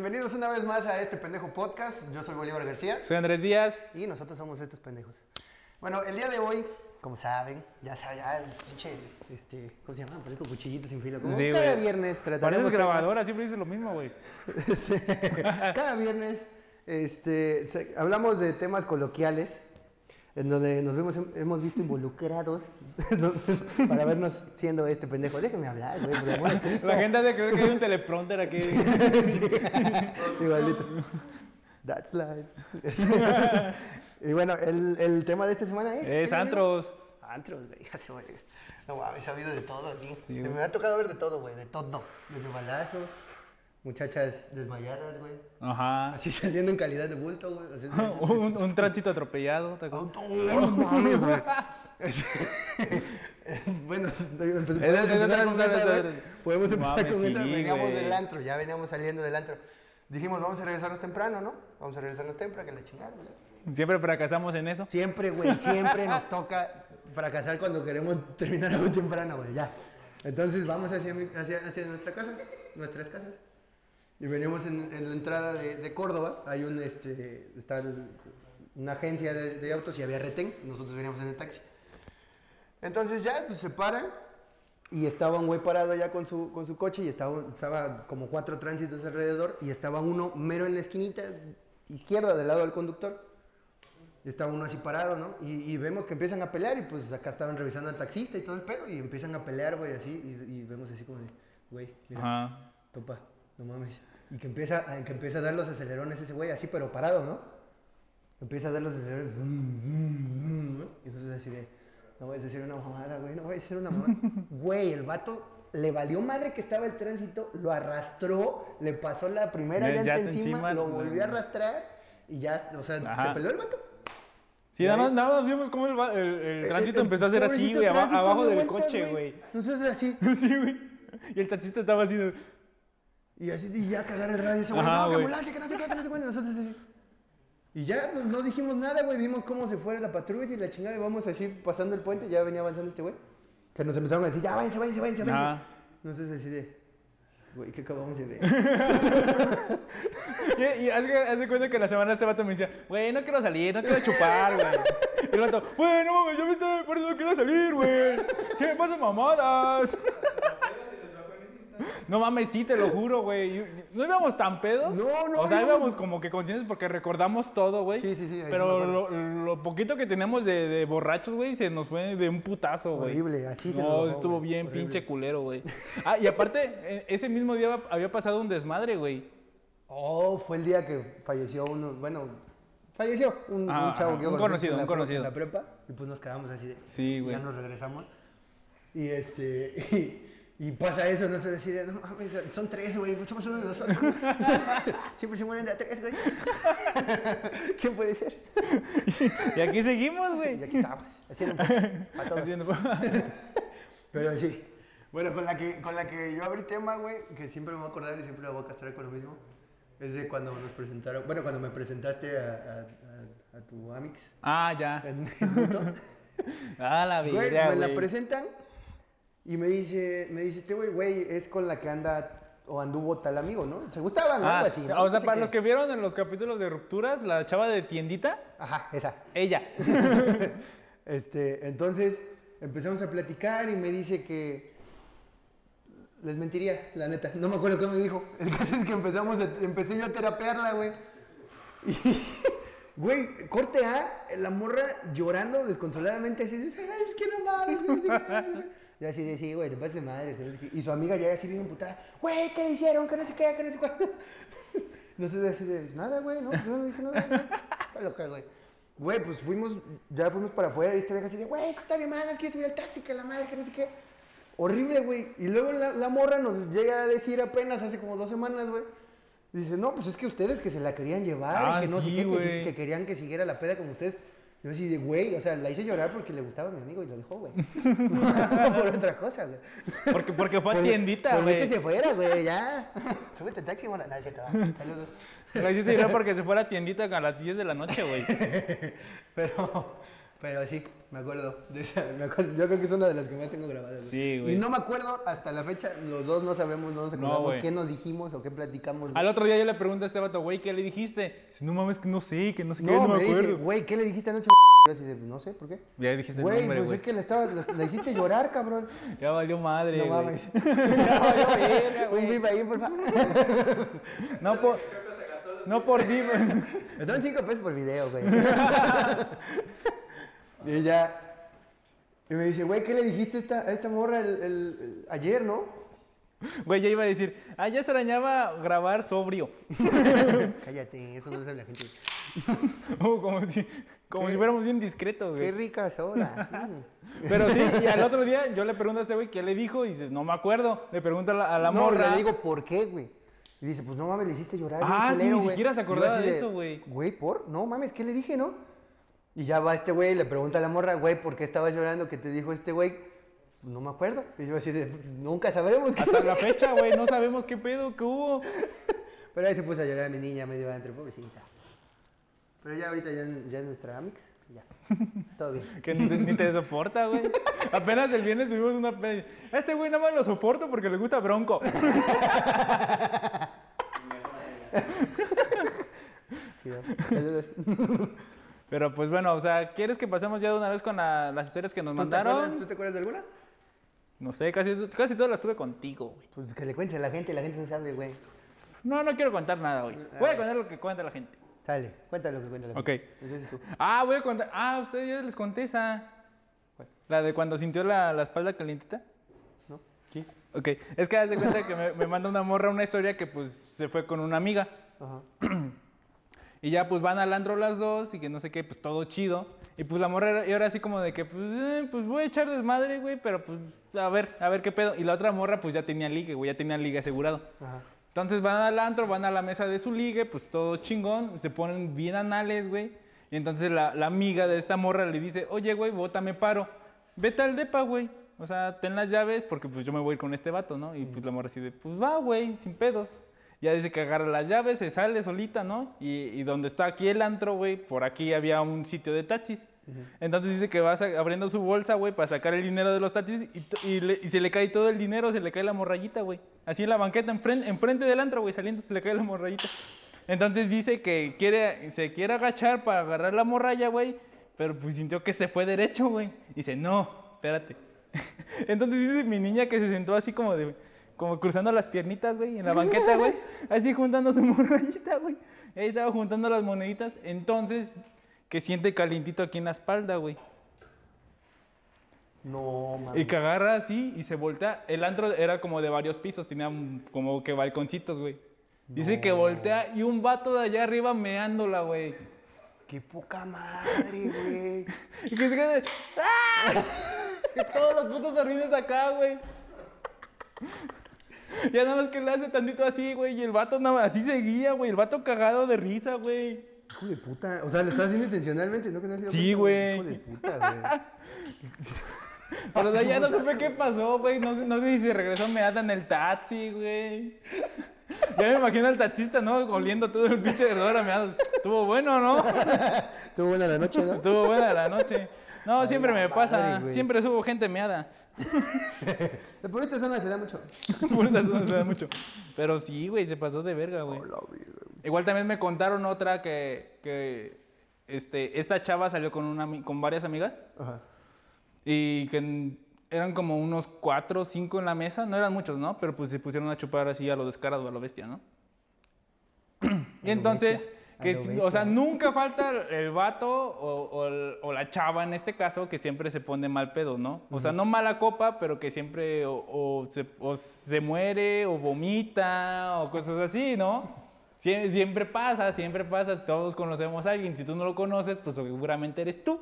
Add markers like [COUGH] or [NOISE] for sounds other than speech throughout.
bienvenidos una vez más a este pendejo podcast. Yo soy Bolívar García Soy Andrés Díaz. y nosotros somos estos pendejos. Bueno, el día de hoy, como saben, ya saben, ya el pinche, este, ¿cómo se llama? Parezco cuchillito sin filo. Como Sí, cada güey. viernes Pareces trataremos grabadora, siempre dices lo mismo, güey. [LAUGHS] temas- cada viernes, este, hablamos de temas coloquiales en donde nos vemos, hemos visto involucrados [LAUGHS] para vernos siendo este pendejo. Déjenme hablar, güey, por amor Cristo. La gente ha de creer que hay un teleprompter aquí. [LAUGHS] Igualito. That's life. [LAUGHS] y bueno, el, el tema de esta semana es. Es antros. Antros, güey. ya se me- No mames, ha habido de todo aquí. Sí, me ha tocado ver de todo, güey. De todo. Desde balazos, muchachas desmayadas, güey. Ajá. Así [LAUGHS] saliendo en calidad de bulto, güey. [LAUGHS] Es- un, un tránsito atropellado. ¿te acuerdas? No mames, güey. bueno, podemos empezar con esa. Podemos empezar con esa. Veníamos del antro, ya veníamos saliendo del antro. Dijimos, vamos a regresarnos temprano, ¿no? Vamos a regresarnos temprano, que la chingada, güey. Siempre fracasamos en eso. Siempre, güey, siempre nos [LAUGHS] toca fracasar cuando queremos terminar algo temprano, güey, ya. Entonces vamos hacia, hacia, hacia nuestra casa, nuestras casas. Y veníamos en, en la entrada de, de Córdoba, hay un, este, está el- una agencia de, de autos y había retén, nosotros veníamos en el taxi. Entonces ya, pues se paran y estaba un güey parado ya con su, con su coche y estaba, estaba como cuatro tránsitos alrededor y estaba uno mero en la esquinita izquierda del lado del conductor. Y estaba uno así parado, ¿no? Y, y vemos que empiezan a pelear y pues acá estaban revisando al taxista y todo el pedo y empiezan a pelear, güey, así. Y, y vemos así como de, güey, mira, Ajá. topa, no mames. Y que empieza, a- que empieza a dar los acelerones ese güey, así pero parado, ¿no? Empieza a dar los acelerones. vum, vum, ¿no? Y entonces así de, no voy a decir una mamada, güey, no voy a decir una mamada. [LAUGHS] Güey, el vato le valió madre que estaba el tránsito, lo arrastró, le pasó la primera Ya- llanta encima, encima, lo volvió a arrastrar y ya, o sea, Ajá. se peleó el vato. Sí, nada más, nada más vimos cómo el, el- el tránsito El- empezó a hacer así, güey, abajo de del vuelta, coche, güey. Nosotros así, [LAUGHS] Sí, güey. Y el taxista estaba así. Y así, y ya cagar el radio, ese güey, no, que ambulancia, que no sé qué, que no sé cuándo, nosotros así. Y ya no dijimos nada, güey, vimos cómo se fue la patrulla y la chingada, y vamos así pasando el puente, ya venía avanzando este güey. Que nos empezaron a decir, ya, váyanse, váyanse, váyanse, váyanse. Ajá. Nosotros así de, güey, ¿qué acabamos de ver? [LAUGHS] Y, y haz, de- haz de cuenta que la semana este vato me decía, güey, no quiero salir, no quiero chupar, güey. Y el vato, güey, no mames, yo me estoy, por eso no quiero salir, güey. Sí me pasan mamadas. No mames, sí, te lo juro, güey. No íbamos tan pedos. No, no, O sea, íbamos- íbamos como que conscientes porque recordamos todo, güey. Sí, sí, sí, Pero lo, lo poquito que teníamos de, de borrachos, güey, se nos fue de un putazo, güey. Horrible, así se No, nos bajó, estuvo bien horrible. pinche culero, güey. Ah, y aparte, e- ese mismo día había pasado un desmadre, güey. Oh, fue el día que falleció uno, bueno, falleció un, un Ah, chavo que un con nosotros conocido, en la un conocido. en la prepa, y pues nos quedamos así de, Sí, güey. ya nos regresamos. Y este, [LAUGHS] y, y pasa eso, no sé decir, no mames, son tres, güey, pues somos uno de nosotros. [LAUGHS] Siempre se mueren de a tres, güey. [LAUGHS] ¿Quién puede ser? [LAUGHS] Y aquí seguimos, Y güey. aquí estamos, haciendo a todos. Haciendo- Pero sí. Bueno, con la, que, con la que yo abrí tema, güey, que siempre me voy a acordar y siempre la voy a castrar con lo mismo, es de cuando nos presentaron, bueno, cuando me presentaste a, a- a- a tu Amix Ah, ya. en, en. Ah, la Güey, vida, me la güey. presentan y me dice, me dice, este güey, güey, es con la que anda o anduvo tal amigo, ¿no? Se gustaban, ¿no? Ah, Algo así, ¿no? O No sea, sé para qué. los que vieron en los capítulos de rupturas, la chava de tiendita, Ajá, esa. ella. [LAUGHS] Este, entonces empezamos a platicar y me dice que les mentiría, la neta. No me acuerdo qué me dijo. [LAUGHS] El caso es que empezamos a- empecé yo a terapearla, güey. Y, [LAUGHS] güey, corte A, la morra llorando desconsoladamente así, "Ay, es que no mames. No sé qué". Y así de, sí, güey, te pases de madre. que no sé qué". Y su amiga ya así bien emputada, güey, ¿qué hicieron? Que no sé qué, que no sé cuándo. [LAUGHS] No sé así de, nada, güey, no, pues yo no dije nada. güey". [LAUGHS] Está loca, güey. Güey, pues fuimos, ya fuimos para afuera y esta vieja así de, güey, es que está bien mal, es que yo subí al taxi, que la madre, que no sé qué. Horrible, güey. Y luego la, la morra nos llega a decir apenas hace como dos semanas, güey. Dice, no, pues es que ustedes que se la querían llevar Ah, y que no sí, sé qué, que, querían que siguiera la peda como ustedes. Yo así de, güey, o sea, la hice llorar porque le gustaba a mi amigo y lo dejó, güey. [LAUGHS] No por otra cosa, güey. Porque, porque fue a tiendita, güey. que se fuera, güey, ya. [LAUGHS] Súbete al taxi, mona. No, es cierto. va. Saludos. La hiciste llorar porque se fuera a tiendita a las 10 de la noche, güey. [LAUGHS] Pero, Pero sí, me acuerdo. de esa, me acuerdo- Yo creo que es una de las que más tengo grabadas. güey. Sí, güey. Y no me acuerdo hasta la fecha, los dos no sabemos, no nos acordamos qué nos dijimos o qué platicamos. Al otro día yo le pregunto a este vato, güey, ¿qué le dijiste? Dice, no mames, que no sé, que no sé qué, no, no me me dice, acuerdo. güey, ¿qué le dijiste anoche? Yo así de, no sé, ¿por qué? Ya dijiste el Güey, nombre, pues güey. es que le, estaba, le, le hiciste llorar, cabrón. [LAUGHS] Ya valió madre, No güey. mames. [LAUGHS] [LAUGHS] ya valió verga, Un güey. viva ahí, por favor. No por... No por vivo. Dan cinco pesos por video, güey. Y ya. Y me dice, güey, ¿qué le dijiste a esta, a esta morra el, el- el- ayer, no? Güey, ya iba a decir, ah, ya se arañaba grabar sobrio. [LAUGHS] Cállate, eso no lo sabe la gente. Uh, [LAUGHS] como si, como ¿Qué? si fuéramos bien discretos, Qué güey. rica soda. Mm. Pero sí, y al otro día yo le pregunto a este güey qué le dijo y dice, no me acuerdo. Le pregunto a la, a la no, morra. le digo, ¿por qué, güey? Y dice, pues no mames, le hiciste llorar. bien Ah, sí, culero, ni güey". siquiera se Y yo acordaba así de eso, güey. Güey, ¿por? No mames, ¿qué le dije, no? Y ya va este güey y le pregunta a la morra, güey, ¿por qué estabas llorando? ¿Qué te dijo este güey? "Pues No me acuerdo. Y yo así de, "Pues nunca sabremos. qué Hasta la [LAUGHS] fecha, güey, no sabemos qué pedo, qué hubo. Pero ahí se puso a llorar mi niña medio adentro, pobrecita. Pero ya ahorita ya, ya es nuestra Amix, ya. Todo bien. Que ni, ni te soporta, güey. Apenas el viernes tuvimos una Este güey nada más lo soporto porque le gusta Bronco. [LAUGHS] Chido. Pero pues bueno, o sea, ¿quieres que pasemos ya de una vez con la- las historias que nos ¿Tú te, acuerdas, mandaron? ¿Tú te acuerdas de alguna? No sé, casi, casi todas las tuve contigo, güey. Pues que le cuentes a la gente, la gente no sabe, güey. No, no quiero contar nada hoy. Voy a contar lo que cuenta la gente. Sale, cuéntale lo que cuenta la Ok. gente. Entonces tú. Ah, voy a contar. Ah, a ustedes ya les conté esa. La de cuando sintió la, la espalda calientita. ¿No? Sí. Ok, es que haz de cuenta que me, me manda una morra una historia que pues se fue con una amiga. Ajá. [CLEARS THROAT] Y ya pues van al andro las dos y que no sé qué, pues todo chido. Y pues la morra era, y ahora así como de que pues, eh, pues voy a echar desmadre, güey, pero pues a ver, a ver qué pedo. Y la otra morra pues ya tenía ligue, güey, ya tenía ligue asegurado. Ajá. Entonces van al antro, van a la mesa de su ligue, pues todo chingón, se ponen bien anales, güey. Y entonces la, la amiga de esta morra le dice, oye, güey, bótame paro. Vete al depa, güey. O sea, ten las llaves porque pues yo me voy a ir con este vato, ¿no? Y pues la morra así de, pues va, güey, sin pedos. Ya dice que agarra las llaves, se sale solita, ¿no? Y, y donde está aquí el antro, güey, por aquí había un sitio de taxis. Entonces dice que va abriendo su bolsa, güey, para sacar el dinero de los taxis y, y le- y se le cae todo el dinero, se le cae la morrayita, güey. Así en la banqueta, enfrente, enfrente del antro, güey, saliendo, se le cae la morrayita. Entonces dice que quiere, se quiere agachar para agarrar la morralla, güey, pero pues sintió que se fue derecho, güey. Dice, no, espérate. [LAUGHS] Entonces dice mi niña que se sentó así como de, como cruzando las piernitas, güey, en la banqueta, güey, [LAUGHS] así juntando su morrayita, güey. Ahí estaba juntando las moneditas. Entonces, que siente calientito aquí en la espalda, güey. No, Y mames. que agarra así y se voltea. El antro era como de varios pisos, tenía como que balconcitos, güey. Dice que voltea y un vato de allá arriba meándola, güey. Qué poca madre, güey. [LAUGHS] Y que se queda de, ¡Ah! [LAUGHS] Que todos los putos arruines acá, güey. [LAUGHS] Ya nada más que le hace tantito así, güey. Y el vato nada más así seguía, güey. El vato cagado de risa, güey. Hijo de puta. O sea, lo estás haciendo intencionalmente, ¿no? Que no Sí, güey. Hijo de puta, güey. [LAUGHS] Pero de allá no [LAUGHS] supe qué pasó, güey. No, sé- no sé si se regresó meada en el taxi, güey. Ya me imagino al taxista, ¿no? Oliendo todo el pinche hedor a meados. Estuvo bueno, ¿no? Estuvo buena la noche, ¿no? Estuvo buena la noche. No, siempre me pasa. güey. Siempre subo gente meada. [LAUGHS] Por esta zona se da mucho. [LAUGHS] Por eso no se da mucho. Pero sí, güey, se pasó de verga, güey. Hola. Igual también me contaron otra que, que este, esta chava salió con, una, con varias amigas Ajá. y que eran como unos cuatro o cinco en la mesa, no eran muchos, ¿no? Pero pues se pusieron a chupar así a lo descarado, a lo bestia, ¿no? [CLEARS THROAT] y entonces, que, o sea, nunca falta el vato o, o el- o la chava en este caso que siempre se pone mal pedo, ¿no? O sea, no mala copa, pero que siempre o, o se, o se muere o vomita o cosas así, ¿no? Sie- Siempre pasa, siempre pasa, todos conocemos a alguien, si tú no lo conoces, pues seguramente eres tú.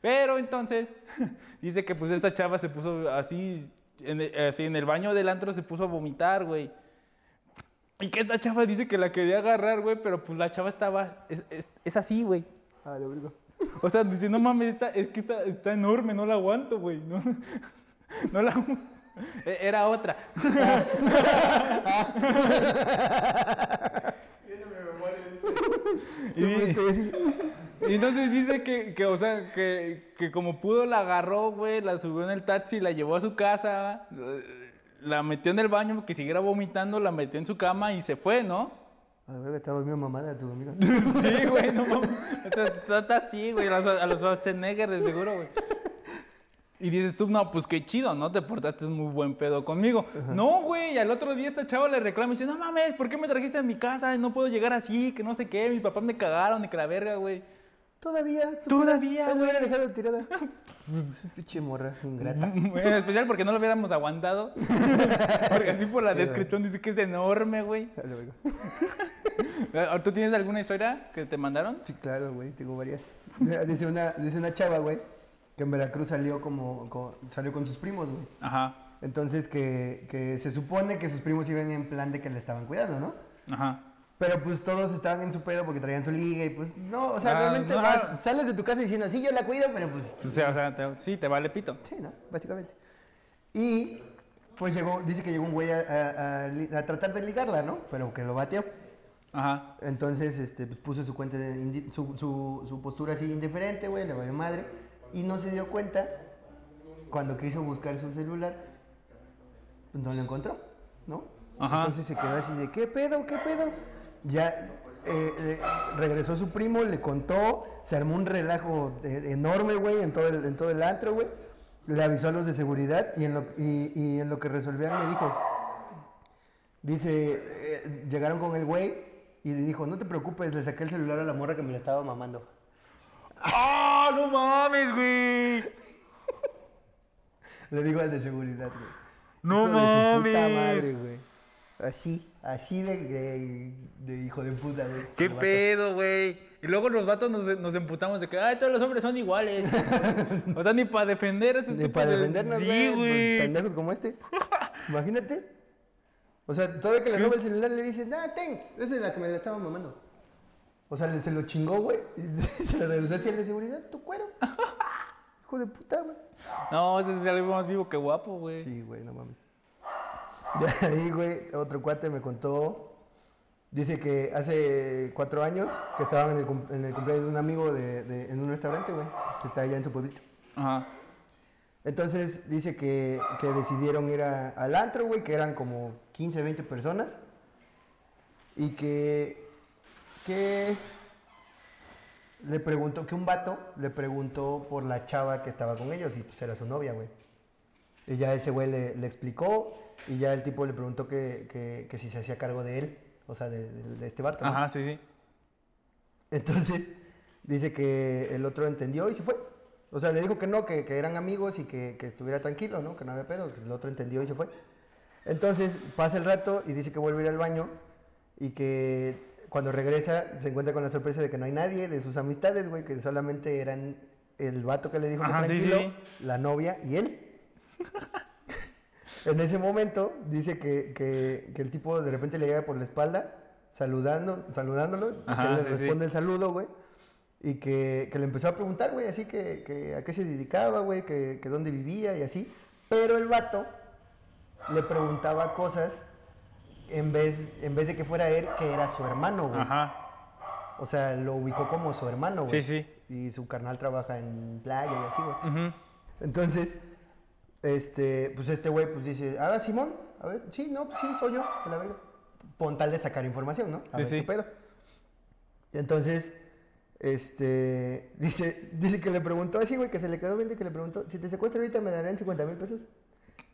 Pero entonces, [LAUGHS] dice que pues esta chava se puso así, en el, así en el baño del antro se puso a vomitar, güey. Y que esta chava dice que la quería agarrar, güey, pero pues la chava estaba, es, es- es así, güey. Ah, lo verga. O sea, dice, no mames, está- es que está, está enorme, no la aguanto, güey. No, [LAUGHS] no la E- Era otra. y. Y entonces dice que, que, o sea, que, que como pudo la agarró, güey, la subió en el taxi, la llevó a su casa, la metió en el baño, que siguiera vomitando, la metió en su cama y se fue, ¿no? A ver, estaba bien mamada tu amiga. [LAUGHS] Sí, güey, no mames. Está, así, güey, a los, a los Schwarzenegger de seguro, güey. Y dices tú, no, pues qué chido, ¿no? Te portaste muy buen pedo conmigo. No, güey, y al otro día esta chava le reclama y dice, no mames, ¿por qué me trajiste a mi casa? No puedo llegar así, que no sé qué, mis papás me cagaron y que la verga, güey. Todavía. Todavía, güey. hubiera dejado tirada. [LAUGHS] Pinche morra, ingrata. [LAUGHS] En especial porque no lo hubiéramos aguantado. [LAUGHS] Porque así por la Sí, descripción dice que es enorme, güey. ¿Tú tienes alguna historia que te mandaron? Sí, claro, güey, tengo varias. Dice una, dice una chava, güey, que en Veracruz salió como, co- salió con sus primos, güey. Ajá, Entonces que, que se supone que sus primos iban en plan de que le estaban cuidando, ¿no? ajá. Pero pues todos estaban en su pedo porque traían su liga y pues no, o sea, Ah, realmente no. vas- sales de tu casa diciendo, sí, yo la cuido, pero pues O sea, o sea, te- sí, te vale pito. sí, ¿no? Básicamente. Y pues llegó, dice que llegó un güey a, a- a li- a tratar de ligarla, ¿no? Pero que lo bateó. Ajá. Entonces, este, pues puso su cuenta, de indi- su, su, su postura así indiferente, güey, le valió madre. Y no se dio cuenta cuando quiso buscar su celular, pues no lo encontró, ¿no? Ajá. Entonces se quedó así de, ¿qué pedo, qué pedo? Ya eh, eh, regresó su primo, le contó, se armó un relajo enorme, güey, en todo el, en todo el antro, güey. Le avisó a los de seguridad y en lo, y, y en lo que resolvían me dijo, dice, eh, llegaron con el güey y le dijo, no te preocupes, le saqué el celular a la morra que me la estaba mamando. ¡Ah, no mames, güey! Le digo al de seguridad, güey. No Hijo de su puta mames. madre, güey. Así, así de, de, de hijo de puta, güey. ¿Qué pedo, güey? Y luego los vatos nos, nos emputamos de que, ay, todos los hombres son iguales. [LAUGHS] o sea, ni para defender a ese Ni para de- defendernos, güey. pues, güey. Pendejos como este. [LAUGHS] Imagínate. O sea, todavía que le roba el celular le dices, nah, ten, esa es la que me la estaba mamando. O sea, se lo chingó, güey. Y [LAUGHS] se lo regresó hacia el de seguridad, tu cuero. Hijo de puta, güey. No, ese es algo más vivo que guapo, güey. Sí, güey, no mames. [LAUGHS] De ahí, güey, otro cuate me contó. Dice que hace cuatro años que estaban en el, cum- en el cumpleaños de un amigo de, de- en un restaurante, güey, que está allá en su pueblito. Ajá. Entonces dice que, que decidieron ir a- al antro, güey, que eran como 15, 20 personas. Y que, que le preguntó, que un vato le preguntó por la chava que estaba con ellos y pues era su novia, güey. Y ya ese güey le, le explicó y ya el tipo le preguntó que, que- que si se hacía cargo de él, o sea, de, de- de este vato. ¿no? Ajá, sí, sí. Entonces, [LAUGHS] dice que el otro entendió y se fue. O sea, le dijo que no, que, que eran amigos y que, que estuviera tranquilo, ¿no? Que no había pedo, que el otro entendió y se fue. Entonces, pasa el rato y dice que vuelve a ir al baño y que cuando regresa se encuentra con la sorpresa de que no hay nadie de sus amistades, güey, que solamente eran el vato que le dijo Ajá, que sí, tranquilo, sí. la novia y él. [LAUGHS] en ese momento dice que, que- que el tipo de repente le llega por la espalda saludando, saludándolo, y Ajá, que él le sí, sí. responde el saludo, güey. Y que, que le empezó a preguntar, güey, así que, que a qué se dedicaba, güey, que, que dónde vivía y así. Pero el vato le preguntaba cosas en vez, en vez de que fuera él, que era su hermano, güey. Ajá. O sea, lo ubicó como su hermano, güey. Sí, sí. Y su carnal trabaja en playa y así, güey. Entonces, este, pues este güey pues dice, ah, Simón, a ver, sí, no, pues sí, soy yo, a la verga. Pon tal de sacar información, ¿no? A Sí, ver sí. qué pedo. Y entonces, este, [LAUGHS] dice, dice que le preguntó así, güey, que se le quedó viendo y que le preguntó, si te secuestro ahorita me darían 50 mil pesos.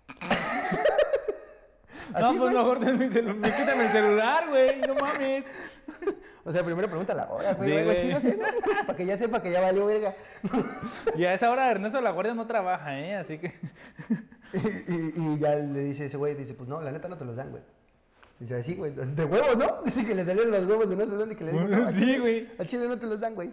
[LAUGHS] No, pues güey. mejor denme mi celu- me quítame el celular, güey. No mames. O sea, primero pregunta la hora, güey, Sí, así, güey. no sé, ¿no? [LAUGHS] Para que ya sepa que ya valió verga. [LAUGHS] Y a esa hora Ernesto La Guardia no trabaja, ¿eh? Así que. [LAUGHS] Y, y- y ya le dice ese güey, dice, pues no, la neta no te los dan, güey. Dice, así, güey, de huevos, ¿no? Dice que le salieron los huevos de no sé dónde y que le dijo, no, Sí, güey. Al chile no te los dan, güey.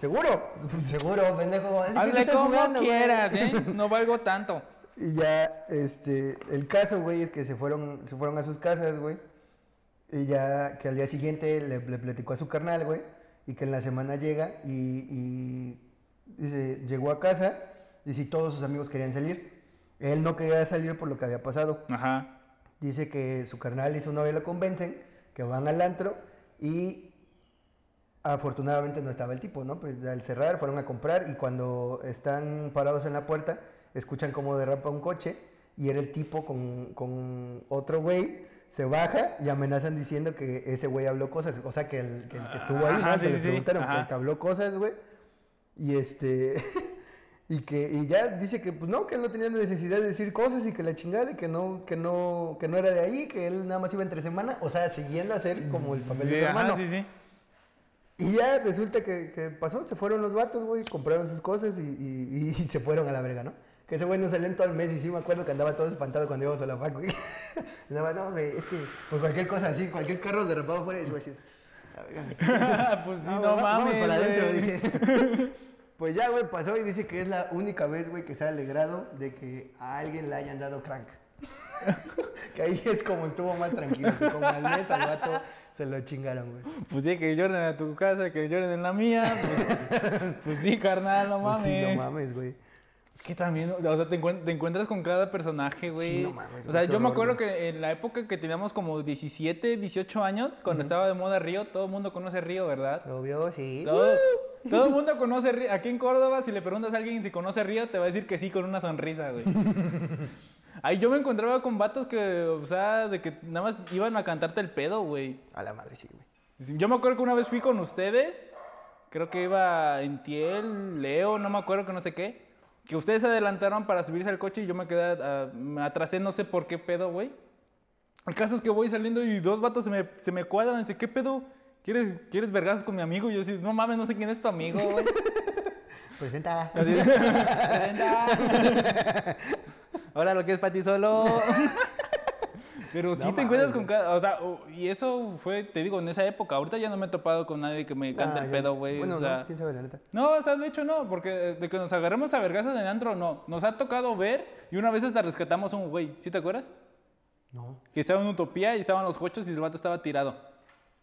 ¿Seguro? Pues seguro, pendejo. Es que Hazle estás como jugando, güey. quieras, ¿eh? No valgo tanto. Y ya, este, el caso, güey, es que se fueron, se fueron a sus casas, güey. Y ya que al día siguiente le, le platicó a su carnal, güey. Y que en la semana llega y, y dice, llegó a casa, y todos sus amigos querían salir. Él no quería salir por lo que había pasado. Ajá. Dice que su carnal y su novia lo convencen, que van al antro y Afortunadamente no estaba el tipo, ¿no? Pues al cerrar fueron a comprar y cuando están parados en la puerta, escuchan cómo derrapa un coche y era el tipo con, con otro güey, se baja y amenazan diciendo que ese güey habló cosas, o sea, que el que, el que estuvo ahí, Ajá, ¿no? sí, Se le sí, preguntaron Ajá. que, que habló cosas, güey. Y este... [LAUGHS] Y que y ya dice que pues no, que él no tenía necesidad de decir cosas y que la chingada y que no, que no, que no era de ahí, que él nada más iba entre semana, o sea, siguiendo a hacer como el papel Sí, de hermano. sí, sí. Y ya resulta que, que pasó, se fueron los vatos, güey, compraron sus cosas y, y- y se fueron a la verga, ¿no? Que ese güey no salió en todo el mes y sí me acuerdo que andaba todo espantado cuando íbamos a la facu. güey. [LAUGHS] Andaba, no, güey, es que por cualquier cosa así, cualquier carro derrapado afuera y ese güey [LAUGHS] pues sí, No, no, va- vamos mames. para adentro, güey. dice. [LAUGHS] Pues ya, güey, pasó y dice que es la única vez, güey, que se ha alegrado de que a alguien le hayan dado crank. que ahí es como estuvo más tranquilo, que como al mes al vato se lo chingaron, güey. Pues sí, que lloren a tu casa, que lloren en la mía. Pues, pues sí, carnal, no Pues mames. sí, no mames, güey. Es que también, o sea, te, encuent- te encuentras con cada personaje, güey. no mames, o sea, yo me acuerdo güey. que en la época que teníamos como 17, 18 años, cuando estaba de moda Río, todo el mundo conoce Río, ¿verdad? Obvio, sí. Todo, todo el mundo conoce Río. Aquí en Córdoba, si le preguntas a alguien si conoce Río, te va a decir que sí con una sonrisa, güey. [LAUGHS] Ahí yo me encontraba con vatos que, o sea, de que nada más iban a cantarte el pedo, güey. A la madre, sí, güey. Yo me acuerdo que una vez fui con ustedes, creo que iba Entiel, Leo, no me acuerdo que no sé qué, que ustedes se adelantaron para subirse al coche y yo me quedé, ah, me atrasé, no sé por qué pedo, güey. El caso es que voy saliendo y dos vatos se me, se me cuadran y dicen, ¿qué pedo? ¿Quieres, ¿Quieres vergazos con mi amigo? Y yo así, no mames, no sé quién es tu amigo, güey. [LAUGHS] Presenta. [LAUGHS] "Presenta". [LAUGHS] Ahora lo que es para ti solo. Pero sí No te encuentras con cada. O sea, y eso fue, te digo, en esa época. Ahorita ya no me he topado con nadie que me cante Ah, el ya. pedo, güey. Bueno, o sea, no, quién sabe, la neta. no, o sea, de hecho no, porque de que nos agarremos a vergazos en antro, no. Nos ha tocado ver y una vez hasta rescatamos a un güey. ¿Sí te acuerdas? No. Que estaba en Utopía y estaban los cochos y el vato estaba tirado.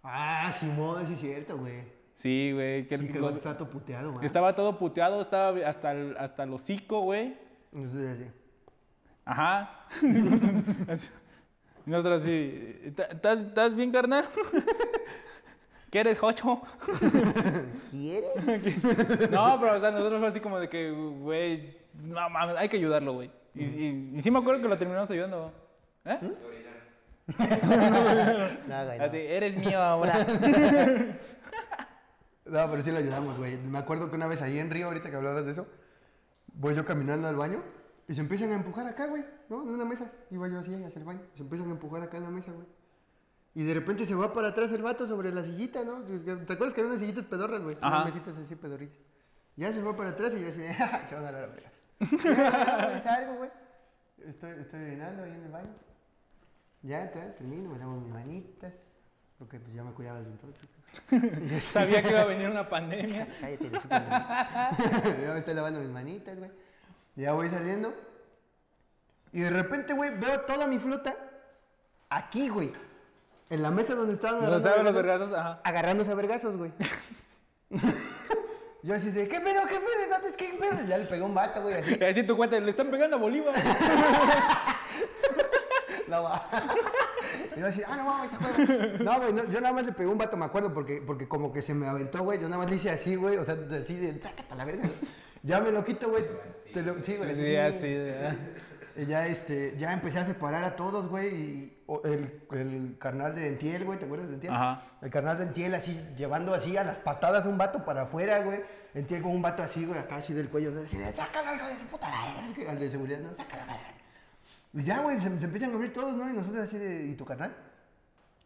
Ah, Simón, sí es cierto, güey. Sí, güey. Que, Sí, que el vato estaba todo puteado, que güey. estaba todo puteado, estaba hasta el, hasta el hocico, güey. Entonces, así. Ajá. [LAUGHS] Y nosotros así, ¿estás bien, carnal? [LAUGHS] ¿Qué eres, Jocho? [LAUGHS] ¿Quieres? [LAUGHS] No, pero o sea, nosotros fue así como de que, güey, no mames, hay que ayudarlo, güey. Y, y- y sí me acuerdo que lo terminamos ayudando. ¿Eh? Nada, güey. Así, eres mío ahora. No, pero sí lo ayudamos, güey. Me acuerdo que una vez ahí en Río, ahorita que hablabas de eso, voy yo caminando al baño y se empiezan a empujar acá, güey, ¿no? En una mesa. Iba yo así hacia el baño. Se empiezan a empujar acá en la mesa, güey. Y de repente se va para atrás el vato sobre la sillita, ¿no? ¿Te acuerdas que eran unas sillitas pedorras, güey? Unas mesitas así pedorrillas. Ya se va para atrás y yo así, "Ja, [LAUGHS] se van a dar a vergas. [LAUGHS] Ya, güey, salgo, güey. Estoy, estoy orinando ahí en el baño. Ya, termino, me lavo mis manitas. Porque pues ya me cuidaba desde entonces. [LAUGHS] Sabía que iba a venir una pandemia. Cállate, Ya me estoy lavando mis manitas, güey. Ya voy saliendo. Y de repente, güey, veo toda mi flota aquí, güey. En la mesa donde estaban ¿No agarrando saben los vergazos? Ajá. agarrándose a vergazos, güey. [LAUGHS] Yo así de, ¿qué pedo, qué pedo? No te- ¿Qué pedo? Ya le pegó un vato, güey, así. Y [LAUGHS] así tu cuenta, le están pegando a Bolívar. [LAUGHS] No, va. Y yo así, ah, no mames, se. No, güey, no, yo nada más le pegué un vato, me acuerdo, porque, porque como que se me aventó, güey. Yo nada más le hice así, güey, o sea, así de, sácate a la verga. Ya me lo quito, güey. Te lo, sí, güey. Sí, así. ¿verdad? Y ya, este, ya empecé a separar a todos, güey. Y el, el carnal de Entiel, güey, ¿te acuerdas de Entiel? Ajá. El carnal de Entiel así, llevando así a las patadas un vato para afuera, güey. Entiel con un vato así, güey, acá así del cuello. Así sácalo, hijo de su puta madre. Es que al de seguridad, no, sácalo. Y ya, güey, se, se empiezan a abrir todos, ¿no? Y nosotros así de, ¿y tu carnal?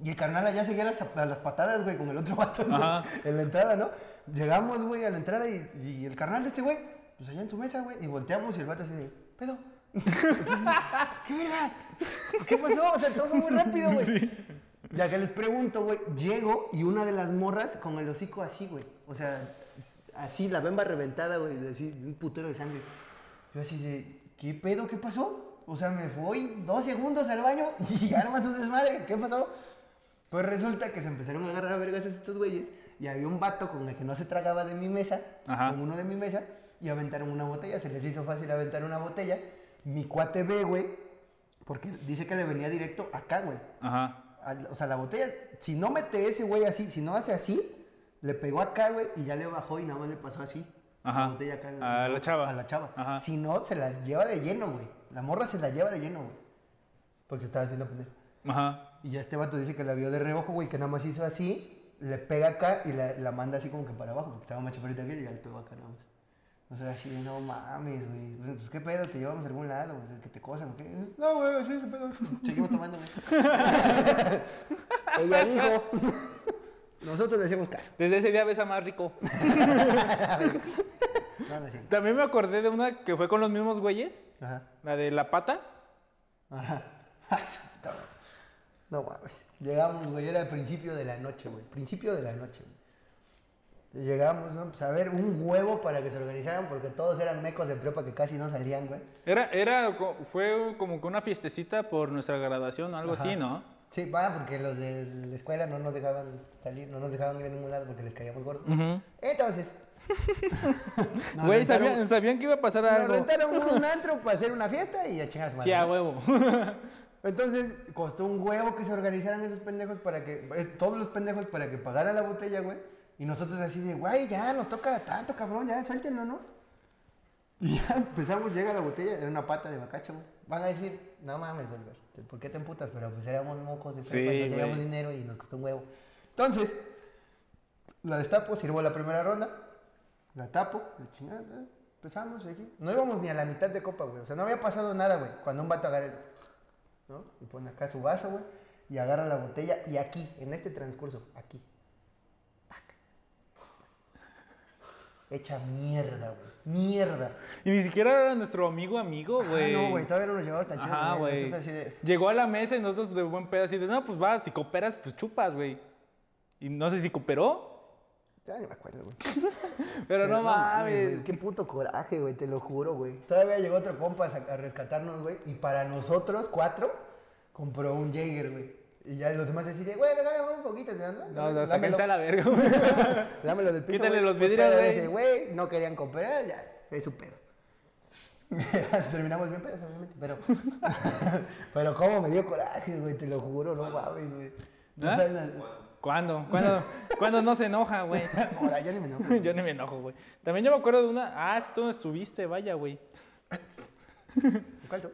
Y el carnal allá seguía a las, a las patadas, güey, con el otro vato Ajá. en la entrada, ¿no? Llegamos, güey, a la entrada y, y el carnal de este güey, pues allá en su mesa, güey, y volteamos y el vato así de, pedo. [LAUGHS] ¿Qué verga? ¿Qué pasó? O sea, todo fue muy rápido, güey. Ya que les pregunto, güey, llego y una de las morras con el hocico así, güey. O sea, así, la bemba reventada, güey, así, un putero de sangre. Yo así de, ¿qué pedo? ¿Qué pasó? O sea, me fui dos segundos al baño [LAUGHS] y armas un desmadre. ¿Qué pasó? Pues resulta que se empezaron a agarrar a vergas estos güeyes y había un vato con el que no se tragaba de mi mesa, Ajá. con uno de mi mesa, y aventaron una botella. Se les hizo fácil aventar una botella. Mi cuate ve, güey, porque dice que le venía directo acá, güey. Ajá. Al- O sea, la botella, si no mete ese güey así, si no hace así, Le pegó acá, güey, y ya le bajó y nada más le pasó así. Ajá. La botella acá. en A la chava. A la chava. Ajá. Si no, se la lleva de lleno, güey. La morra se la lleva de lleno, güey. Porque estaba haciendo pendejo. Ajá. Y ya este vato dice que la vio de reojo, güey, que nada más hizo así, le pega acá y la, la manda así como que para abajo, porque estaba más chaparrita que él y ya le pegó acá nada más. O sea, así, no mames, güey. Pues, ¿qué pedo? ¿Te llevamos a algún lado? güey? ¿Que te cosan o qué? No, güey, así se pedo. [LAUGHS] Seguimos tomando, güey. [LAUGHS] Ella dijo. [LAUGHS] Nosotros le hacemos caso. Desde ese día besa más rico. No, no. También me acordé de una que fue con los mismos güeyes. Ajá. La de la pata. Ajá. No mames. Llegamos, güey, era el principio de la noche, güey. Principio de la noche, güey. Llegamos, ¿no? Pues a ver, un huevo para que se organizaran, porque todos eran mecos de prepa que casi no salían, güey. Era, era, fue como que una fiestecita por nuestra graduación o algo Ajá. así, ¿no? Sí, va, porque los de la escuela no nos dejaban salir, no nos dejaban ir a ningún lado porque les caíamos gordos. Entonces. [LAUGHS] [LAUGHS] nos Güey, rentaron- sabían, sabían que iba a pasar Nos algo. rentaron un antro para hacer una fiesta y a chingar a su madre, Sí, a ¿no? huevo. [LAUGHS] Entonces, costó un huevo que se organizaran esos pendejos para que, eh, todos los pendejos para que pagaran la botella, güey. Y nosotros así de, güey, ya nos toca tanto, cabrón, ya suéltenlo, ¿no? Y ya [LAUGHS] empezamos, llega la botella, era una pata de bacacho, güey. Van a decir, no mames, Oliver, ¿por qué te emputas? Pero pues éramos mocos de prepa, Sí, no teníamos güey. dinero y nos costó un huevo. Entonces, la destapo, sirvo la primera ronda, la tapo, la chingada, empezamos aquí. No íbamos ni a la mitad de copa, güey. O sea, no había pasado nada, güey, cuando un vato agarra el, ¿no? Y pone acá su vaso, güey, y agarra la botella, y aquí, en este transcurso, aquí, tac, hecha mierda, güey, mierda. Y ni siquiera era nuestro amigo amigo, Ah, güey. no, güey, todavía no nos llevamos tan chido, Ajá, güey. De, Llegó a la mesa y nosotros de buen pedo así de, no, pues vas, si cooperas, pues chupas, güey. Y no sé si cooperó, ya ni me acuerdo, güey. [LAUGHS] pero, no mames. güey, Qué puto coraje, güey, te lo juro, güey. Todavía llegó otro compa a, rescatarnos, güey. Y para nosotros, cuatro, compró un Jaeger, güey. Y ya los demás decían, güey, regálame un poquito, ¿no? No, no, sáquense a la verga, güey. [LAUGHS] Dámelo del piso, Quítale güey. los vidrios, güey. ese güey, no querían cooperar, ya, es su pedo. [LAUGHS] Terminamos bien pedos, obviamente, pero... pero cómo me dio coraje, güey, te lo juro, no mames, güey. No ¿Ah? saben la- ¿Cuándo? ¿Cuándo? ¿Cuándo no se enoja, güey? [LAUGHS] Ahora, ya ni me enojo. [LAUGHS] Yo ni me enojo, güey. También yo me acuerdo de una. Ah, si tú no estuviste, vaya, güey. ¿Cuál tú?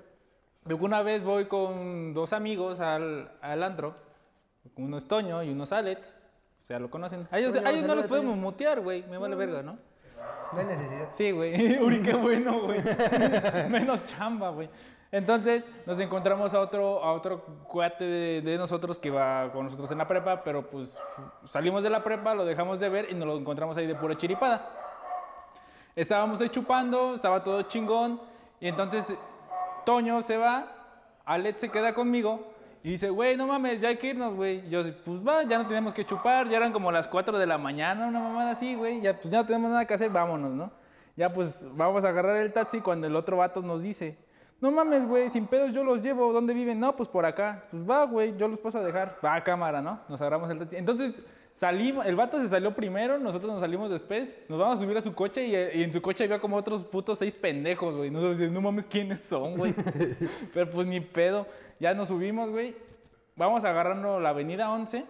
Que Una vez voy con dos amigos al, al antro. Uno es Toño y uno es Alex. O sea, lo conocen. A ellos, a ellos no los podemos mutear, güey. Me vale verga, ¿no? No hay necesidad. Sí, güey. [LAUGHS] Uri, qué bueno, güey. Menos chamba, güey. Entonces nos encontramos a otro, a otro cuate de, de nosotros que iba con nosotros en la prepa, pero pues salimos de la prepa, lo dejamos de ver y nos lo encontramos ahí de pura chiripada. Estábamos ahí chupando, estaba todo chingón, y entonces Toño se va, Alex se queda conmigo y dice, güey, no mames, ya hay que irnos, güey. Yo, pues va, ya no tenemos que chupar, ya eran como las 4 de la mañana, una mamada así, güey, ya pues ya no tenemos nada que hacer, vámonos, ¿no? Ya pues vamos a agarrar el taxi cuando el otro vato nos dice, no mames, güey, sin pedos yo los llevo, ¿dónde viven? No, pues por acá. Pues va, güey, yo los paso a dejar. Va, cámara, ¿no? Nos agarramos el taxi. Entonces salimos, el vato se salió primero, nosotros nos salimos después, nos vamos a subir a su coche y, y en su coche había como otros putos seis pendejos, güey. Nosotros no mames, ¿quiénes son, güey? [LAUGHS] Pero pues ni pedo. Ya nos subimos, güey. Vamos agarrando la avenida 11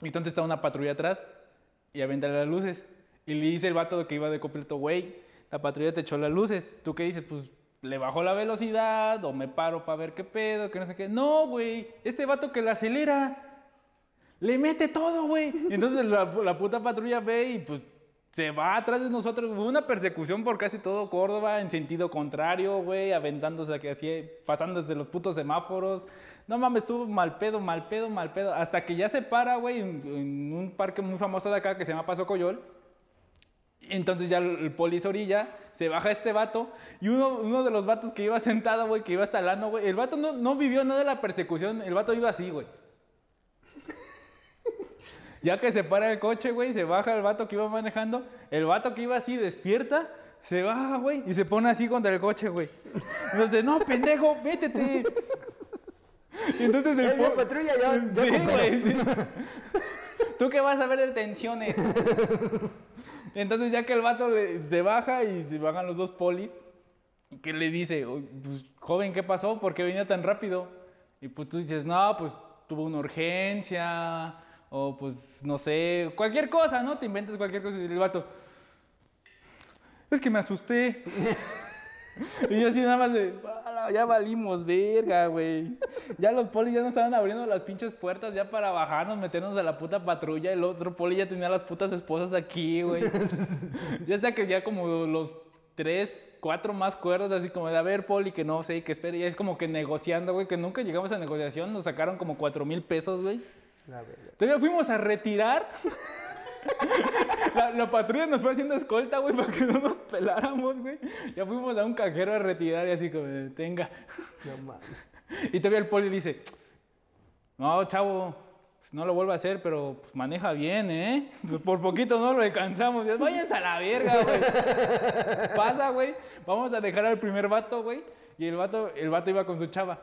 y entonces está una patrulla atrás y avienta las luces. Y le dice el vato que iba de completo, güey, la patrulla te echó las luces. ¿Tú qué dices? Pues le bajo la velocidad o me paro para ver qué pedo, que no sé qué. No, güey, este vato que la acelera, le mete todo, güey. Entonces la, puta patrulla ve y pues se va atrás de nosotros. Fue una persecución por casi todo Córdoba en sentido contrario, güey, aventándose aquí así, pasando desde los putos semáforos. No mames, estuvo mal pedo, mal pedo, mal pedo. Hasta que ya se para, güey, en, un parque muy famoso de acá que se llama Paso Coyol. Entonces ya el, el orilla, se baja este vato y uno, uno de los vatos que iba sentado, güey, que iba hasta el ano, güey, el vato no, no vivió nada de la persecución, el vato iba así, güey. [LAUGHS] Ya que se para el coche, güey, se baja el vato que iba manejando, el vato que iba así despierta, se baja, güey, y se pone así contra el coche, güey. Entonces, no, pendejo, métete. [LAUGHS] Y entonces el po- patrulla, Sí, coopero. güey, sí. [LAUGHS] ¿Tú qué vas a ver de tensiones? Entonces ya que el vato se baja y se bajan los dos polis, que le dice, "Oye, pues, joven, ¿qué pasó? ¿Por qué venía tan rápido? Y pues tú dices, no, pues tuvo una urgencia, o pues, no sé, cualquier cosa, ¿no? Te inventas cualquier cosa y el vato, es que me asusté. [LAUGHS] y yo así nada más de, "Ala, ya valimos, verga, güey. Ya los polis ya nos estaban abriendo las pinches puertas ya para bajarnos, meternos a la puta patrulla. El otro poli ya tenía las putas esposas aquí, güey. [LAUGHS] ya hasta que ya como los tres, cuatro más cuerdos, así como de, a ver, poli, que no sé, que espere. Y es como que negociando, güey, que nunca llegamos a negociación. Nos sacaron como cuatro mil pesos, güey. Todavía fuimos a retirar. La, la patrulla nos fue haciendo escolta, güey, para que no nos peláramos, güey. Ya fuimos a un cajero a retirar y así como, tenga. No mames. Y todavía el poli dice, no, chavo, pues no lo vuelvo a hacer, pero pues, maneja bien, ¿eh? Pues, por poquito no lo alcanzamos. Y es, váyanse a la verga, güey. Pasa, güey. Vamos a dejar al primer vato, güey. Y el vato, el vato iba con su chava.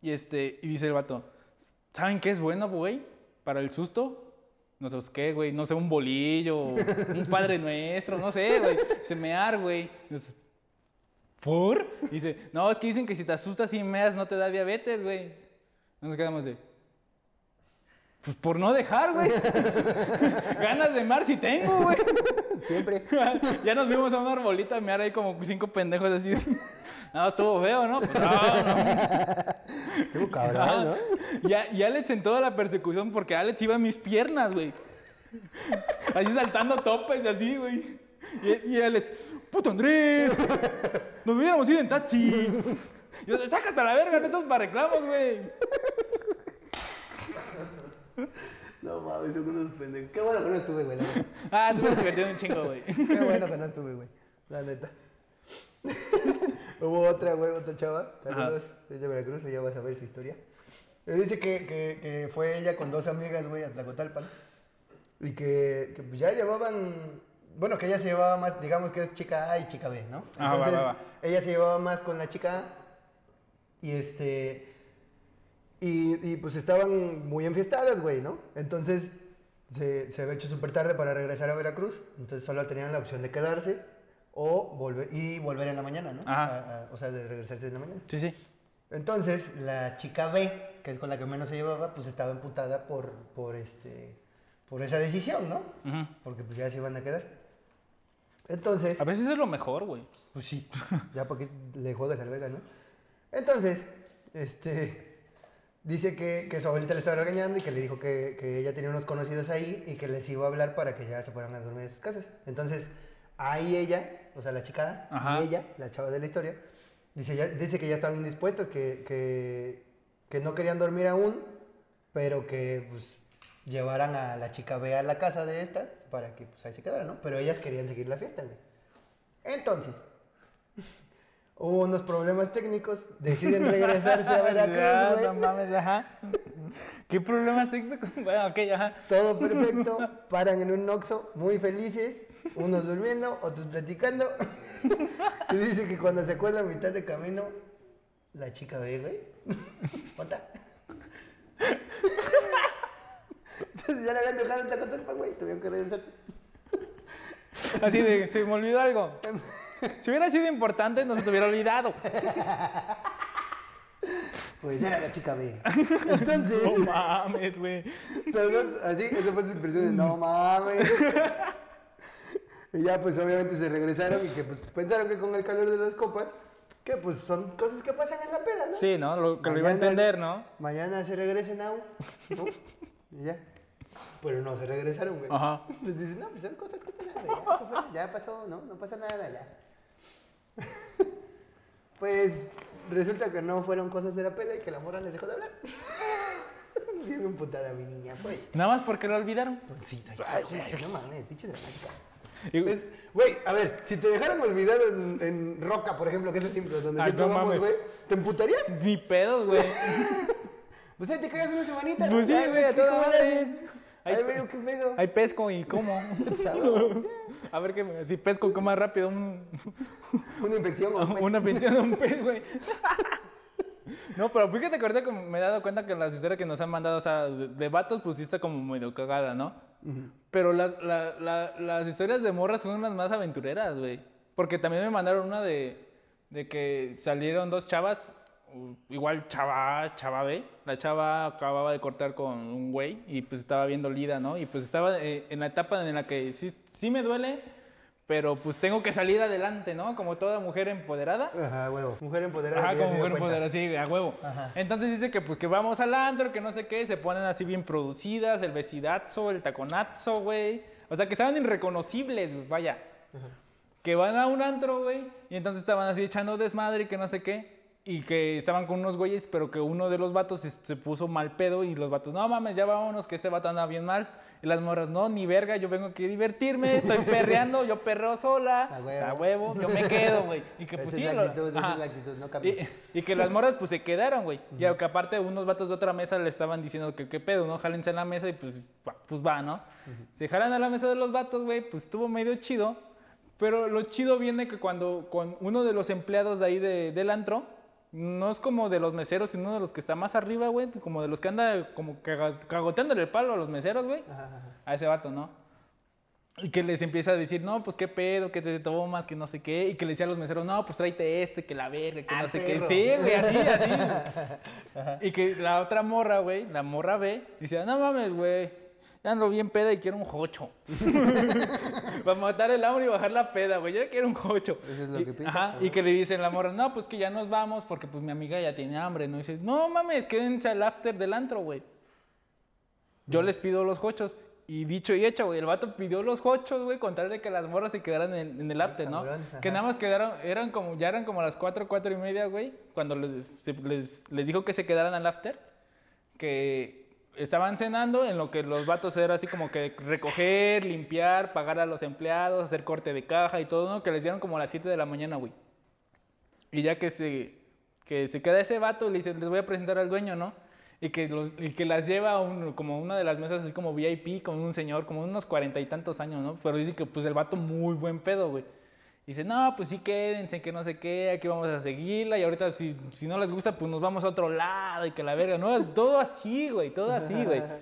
Y este, y dice el vato, ¿saben qué es bueno, güey? Para el susto. Nosotros, ¿qué, güey? No sé, un bolillo, un padre nuestro, no sé, güey. Se mear, güey. Nosotros, ¿Por? Dice, no, es que dicen que si te asustas y meas no te da diabetes, güey. Nos quedamos de. Pues por no dejar, güey. [LAUGHS] Ganas de mar si tengo, güey. Siempre. [LAUGHS] ya nos vimos a un arbolito a mear ahí como cinco pendejos así. [LAUGHS] No, estuvo feo, ¿no? Pues, no, no. Estuvo cabrón, ¿no? Y, y Alex en toda la persecución, porque Alex iba en mis piernas, güey. Así saltando topes y así, güey. Y, y Alex, puto Andrés, nos hubiéramos ido en taxi. Y yo, sácate a la verga, no estamos para reclamos, güey. No mames, son unos pendejos. Qué bueno que no estuve, güey. Ah, tú te divertido un chingo, güey. Qué bueno que no estuve, güey. La neta. Hubo otra, güey, otra chava. ¿Te Ajá. acuerdas? Es de Veracruz, ya vas a ver su historia. Me dice que, que, que fue ella con dos amigas, güey, a Tlacotalpan. Y que, que pues ya llevaban. Bueno, que ella se llevaba más, digamos que es chica A y chica B, ¿no? Ah, va, va, va. ella se llevaba más con la chica A. Y este. Y, y, pues estaban muy enfiestadas, güey, ¿no? Entonces se, se había hecho súper tarde para regresar a Veracruz. Entonces solo tenían la opción de quedarse o volver y volver en la mañana, ¿no? Ajá. A- a- o sea, de regresarse en la mañana. Sí, sí. Entonces la chica B, que es con la que menos se llevaba, pues estaba emputada por, por, este, por esa decisión, ¿no? Ujú. Porque pues ya se iban a quedar. Entonces, A veces es lo mejor, güey. pues sí, ya porque le juegas al Vega, ¿no? Entonces, este, dice que, que su abuelita le estaba regañando y que le dijo que, que ella tenía unos conocidos ahí y que les iba a hablar para que ya se fueran a dormir en sus casas. Entonces, ahí ella, o sea, la chicada, Ajá. y ella, la chava de la historia, dice, ya, dice que ya estaban indispuestas, que, que, que no querían dormir aún, pero que pues llevaran a la chica B a la casa de esta para que pues ahí se quedara, ¿no? Pero ellas querían seguir la fiesta, güey. Entonces, [LAUGHS] hubo unos problemas técnicos, deciden regresarse a [LAUGHS] Veracruz, no güey. mames, ajá. ¿Qué problemas técnicos? [LAUGHS] Bueno, ok, ajá. Todo perfecto, paran en un Oxxo, muy felices, unos durmiendo, otros platicando. [LAUGHS] Y dice que cuando se acuerda a mitad de camino, la chica ve, güey. [LAUGHS] ¿Otra? Entonces ya le habían dejado en Tacotalpa, güey, tuvieron que regresarse. Así de, se me olvidó algo. [LAUGHS] Si hubiera sido importante, no se te hubiera olvidado. Pues era la chica B. Entonces, No mames, güey. Dos, así, esa fue su expresión de no mames. Y ya pues obviamente se regresaron y que pues pensaron que con el calor de las copas, que pues son cosas que pasan en la peda, ¿no? Sí, ¿no? Lo que lo iba a entender, ¿no? Mañana se regresen a ¿no? Y ya. Pero no se regresaron, güey. Ajá. Entonces dicen, no, pues son cosas que pasan, güey. Ya, fue, ya pasó, ¿no? No pasa nada, ya. [LAUGHS] Pues resulta que no fueron cosas de la peda y que la morra les dejó de hablar. [LAUGHS] Bien emputada mi niña, pues. Nada más porque lo olvidaron. Sí, ay, güey, no mames, pinche dramática. Güey, a ver, si te dejaran olvidado en, en Roca, por ejemplo, que es el simple, donde Ay, siempre no vamos, mames. güey, ¿te emputarías? Ni pedos, güey. [LAUGHS] Pues ahí te quedas una semanita. Pues sí, Ay, güey, a ¿qué- toda madre. Ahí- Ahí veo qué pedo. Hay pesco y cómo. ¿Sabes? [LAUGHS] A ver que si pesco, ¿cómo más rápido? Un, [LAUGHS] Una infección. o un pez. una pensión de un pez, güey. No, pero fíjate que ahorita como me he dado cuenta que las historias que nos han mandado, o sea, de, de vatos, pues sí está como medio cagada, ¿no? Pero las, la- la- las historias de morras son unas más aventureras, güey. Porque también me mandaron una de, de que salieron dos chavas, igual chava, chava B, la chava acababa de cortar con un güey y pues estaba viendo Lida, ¿no? Y pues estaba eh, en la etapa en la que sí, sí me duele, pero pues tengo que salir adelante, ¿no? Como toda mujer empoderada. Ajá, huevo. Mujer empoderada. Ajá, como mujer empoderada, sí, a huevo. Ajá. Entonces dice que pues que vamos al antro, que no sé qué, se ponen así bien producidas, el vestidazo, el taconazo, güey. O sea, que estaban irreconocibles, güey, vaya. Que van a un antro, güey, y entonces estaban así echando desmadre y que no sé qué. Y que estaban con unos güeyes, pero que uno de los vatos se, se puso mal pedo y los vatos, no mames, ya vámonos, que este vato anda bien mal. Y las morras, no, ni verga, yo vengo aquí a divertirme, estoy [LAUGHS] perreando, yo perreo sola, A huevo. a huevo, yo me quedo, güey. Y que Esa pues es sí, la lo- actitud, esa es la actitud, no. Y, y que las morras pues se quedaron, güey. Y aunque aparte unos vatos de otra mesa le estaban diciendo que qué pedo, ¿no? Jálense a la mesa y pues va, pues va, ¿no? Se jalan a la mesa de los vatos, güey, pues estuvo medio chido. Pero lo chido viene que cuando con uno de los empleados de ahí de- del antro, no es como de los meseros, sino de los que está más arriba, güey, como de los que anda como cagoteándole el palo a los meseros, güey a ese vato, ¿no? Y que les empieza a decir, no, pues qué pedo, que te tomas, que no sé qué. Y que le decía a los meseros, no, pues tráete este, que la verga, que Ah, no sé perro. qué. Sí, güey, así, así. [LAUGHS] y que la otra morra, güey, la morra ve, dice, no mames, güey. Ya ando bien peda y quiero un jocho. [LAUGHS] Para matar el hambre y bajar la peda, güey. Yo quiero un jocho. Eso es lo Y- que piensas, Ajá, y que le dicen la morra, no, pues que ya nos vamos porque pues mi amiga ya tiene hambre, ¿no? Y dice, no mames, quédense al after del antro, güey. Yo les pido los hochos. Y dicho y hecho, güey, el vato pidió los hochos, güey, con tal de que las morras se quedaran en, en el after, ¿no? Que nada más quedaron, eran como, ya eran como las cuatro, cuatro y media, güey, cuando les, se- les, les dijo que se quedaran al after, que estaban cenando, en lo que los vatos era así como que recoger, limpiar, pagar a los empleados, hacer corte de caja y todo, ¿no? Que les dieron como a las 7 de la mañana, güey. Y ya que se, que se queda ese vato, le dice, les voy a presentar al dueño, ¿no? Y que, los, y que las lleva a un, como una de las mesas así como VIP, con un señor, como unos cuarenta y tantos años, ¿no? Pero dice que pues el vato muy buen pedo, güey. Dice, no, pues sí quédense, que no sé qué, aquí vamos a seguirla y ahorita si, si no les gusta, pues nos vamos a otro lado y que la verga, ¿no? Todo así, güey, todo así, güey. [LAUGHS]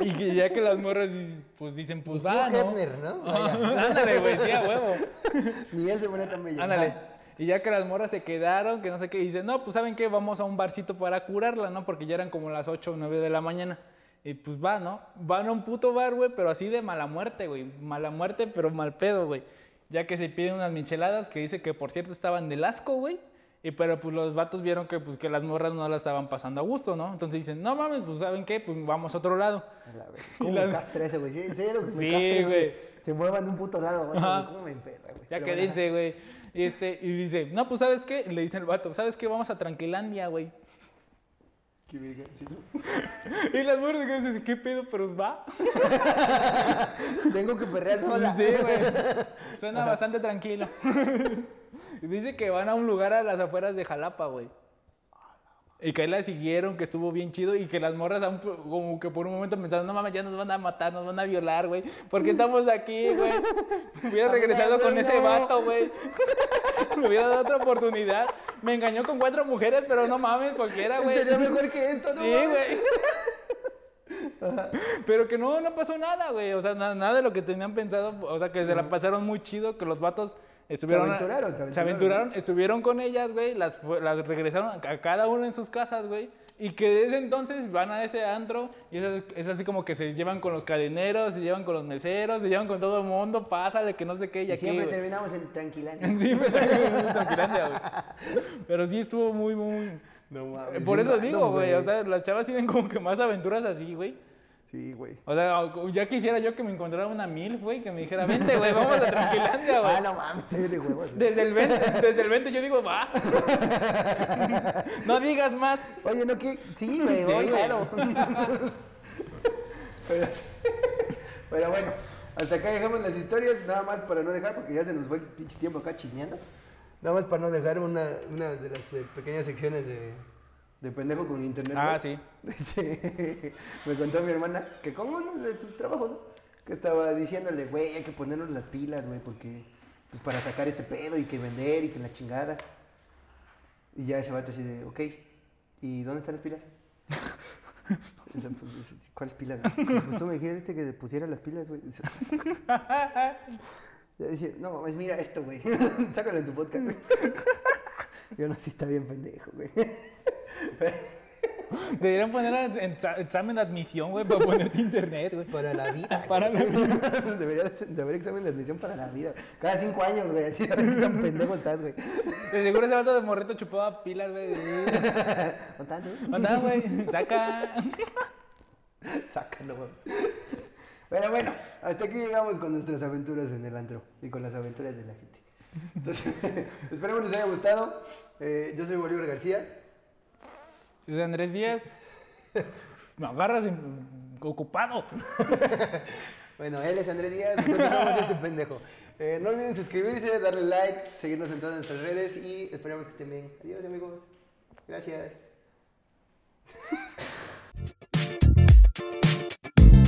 Y que ya que las morras pues dicen, pues va, ¿no? Hefner, ¿no? [LAUGHS] Ándale, güey, sí, a huevo. [LAUGHS] Miguel se pone bello. Ándale. Y ya que las morras se quedaron, que no sé qué, y dicen, no, pues ¿saben qué? Vamos a un barcito para curarla, ¿no? Porque ya eran como las 8 o 9 de la mañana. Y pues va, ¿no? Van a un puto bar, güey, pero así de mala muerte, güey. Mala muerte, pero mal pedo, güey. Ya que se piden unas micheladas que dice que por cierto estaban del asco, güey. Y pero pues los vatos vieron que pues que las morras no la estaban pasando a gusto, ¿no? Entonces dicen, no mames, pues ¿saben qué? Pues vamos a otro lado. La. ¿Cómo la- me castra ese, güey? Sí, en serio, me Sí, güey. se muevan de un puto lado, güey. ¿Cómo me enferra, güey? Ya que dice, güey. Y, este, y dice, no, pues ¿sabes qué? Le dice el vato, ¿sabes qué? Vamos a Tranquilandia, güey. Qué verga, sí, [LAUGHS] Y las morras que dicen, ¿qué pedo? Pero va. [LAUGHS] Tengo que perrear sola. Sí, güey. [LAUGHS] Suena bastante tranquilo. Dice que van a un lugar a las afueras de Jalapa, güey. Y que ahí la siguieron, que estuvo bien chido y que las morras aún po- como que por un momento pensaron, no mames, ya nos van a matar, nos van a violar, güey. ¿Por qué estamos aquí, güey? Hubiera [LAUGHS] regresado con ese vato, güey. Me [LAUGHS] hubiera dado otra oportunidad. Me engañó con cuatro mujeres, pero no mames, cualquiera, güey. Sería [LAUGHS] mejor que esto, ¿no? Sí, güey. Pero que no, no pasó nada, güey. O sea, na- nada de lo que tenían pensado. O sea, que se la pasaron muy chido, que los vatos estuvieron. aventuraron, se se aventuraron. aventuraron, estuvieron con ellas, güey. Las, las regresaron a cada uno en sus casas, güey. Y que desde entonces van a ese antro y es, es así como que se llevan con los cadeneros, se llevan con los meseros, se llevan con todo el mundo, pásale, que no sé qué, y Y aquí, siempre terminamos en Tranquilandia. [LAUGHS] Sí, güey, en [LAUGHS] Tranquilandia, güey. Pero sí estuvo muy, muy... No mames. Por eso digo, güey, o sea, las chavas tienen como que más aventuras así, güey. Sí, güey. O sea, ya quisiera yo que me encontrara una mil, güey, que me dijera, vente, güey, vamos a Tranquilandia, güey. [LAUGHS] Ah, no mames, estoy de huevos. Desde el 20, [LAUGHS] desde el 20 yo digo, va. [LAUGHS] No digas más. Oye, no que. Sí, güey, Sí, claro. pero, pero bueno, hasta acá dejamos las historias, nada más para no dejar, porque ya se nos fue el pinche tiempo acá chineando. Nada más para no dejar una, una de las pequeñas secciones de, de pendejo con internet. Ah, sí. [LAUGHS] [LAUGHS] Me contó mi hermana que como uno de sus trabajos, ¿no? Que estaba diciéndole, güey, hay que ponernos las pilas, güey, porque pues para sacar este pedo y que vender y que la chingada. Y ya ese vato así de, ok, ¿y dónde están las pilas? [LAUGHS] Pues, ¿Cuáles pilas? güey? Pues tú me dijiste que pusiera las pilas, güey. Ya dice, no mames, mira esto, güey. Sácalo en tu podcast, güey. Yo no sé, está bien pendejo, güey. [LAUGHS] Deberían poner en- exa- examen de admisión, güey, para ponerte internet, güey. Para la vida. [LAUGHS] Para la vida. [LAUGHS] Debería de haber examen de admisión para la vida. Cada cinco años, güey. Así, a ver qué tan pendejo estás, güey. De seguro ese vato de morrito chupaba pilas, güey. Anda, güey, saca. Sácalo, güey. Pero bueno, hasta aquí llegamos con nuestras aventuras en el antro y con las aventuras de la gente. Entonces, esperemos les haya gustado. Eh, yo soy Bolívar García. Si soy Andrés Díaz, [LAUGHS] me agarras ocupado. [LAUGHS] bueno, él es Andrés Díaz, nosotros somos este pendejo. Eh, no olviden suscribirse, darle like, seguirnos en todas nuestras redes y esperamos que estén bien. Adiós, amigos. Gracias. [LAUGHS]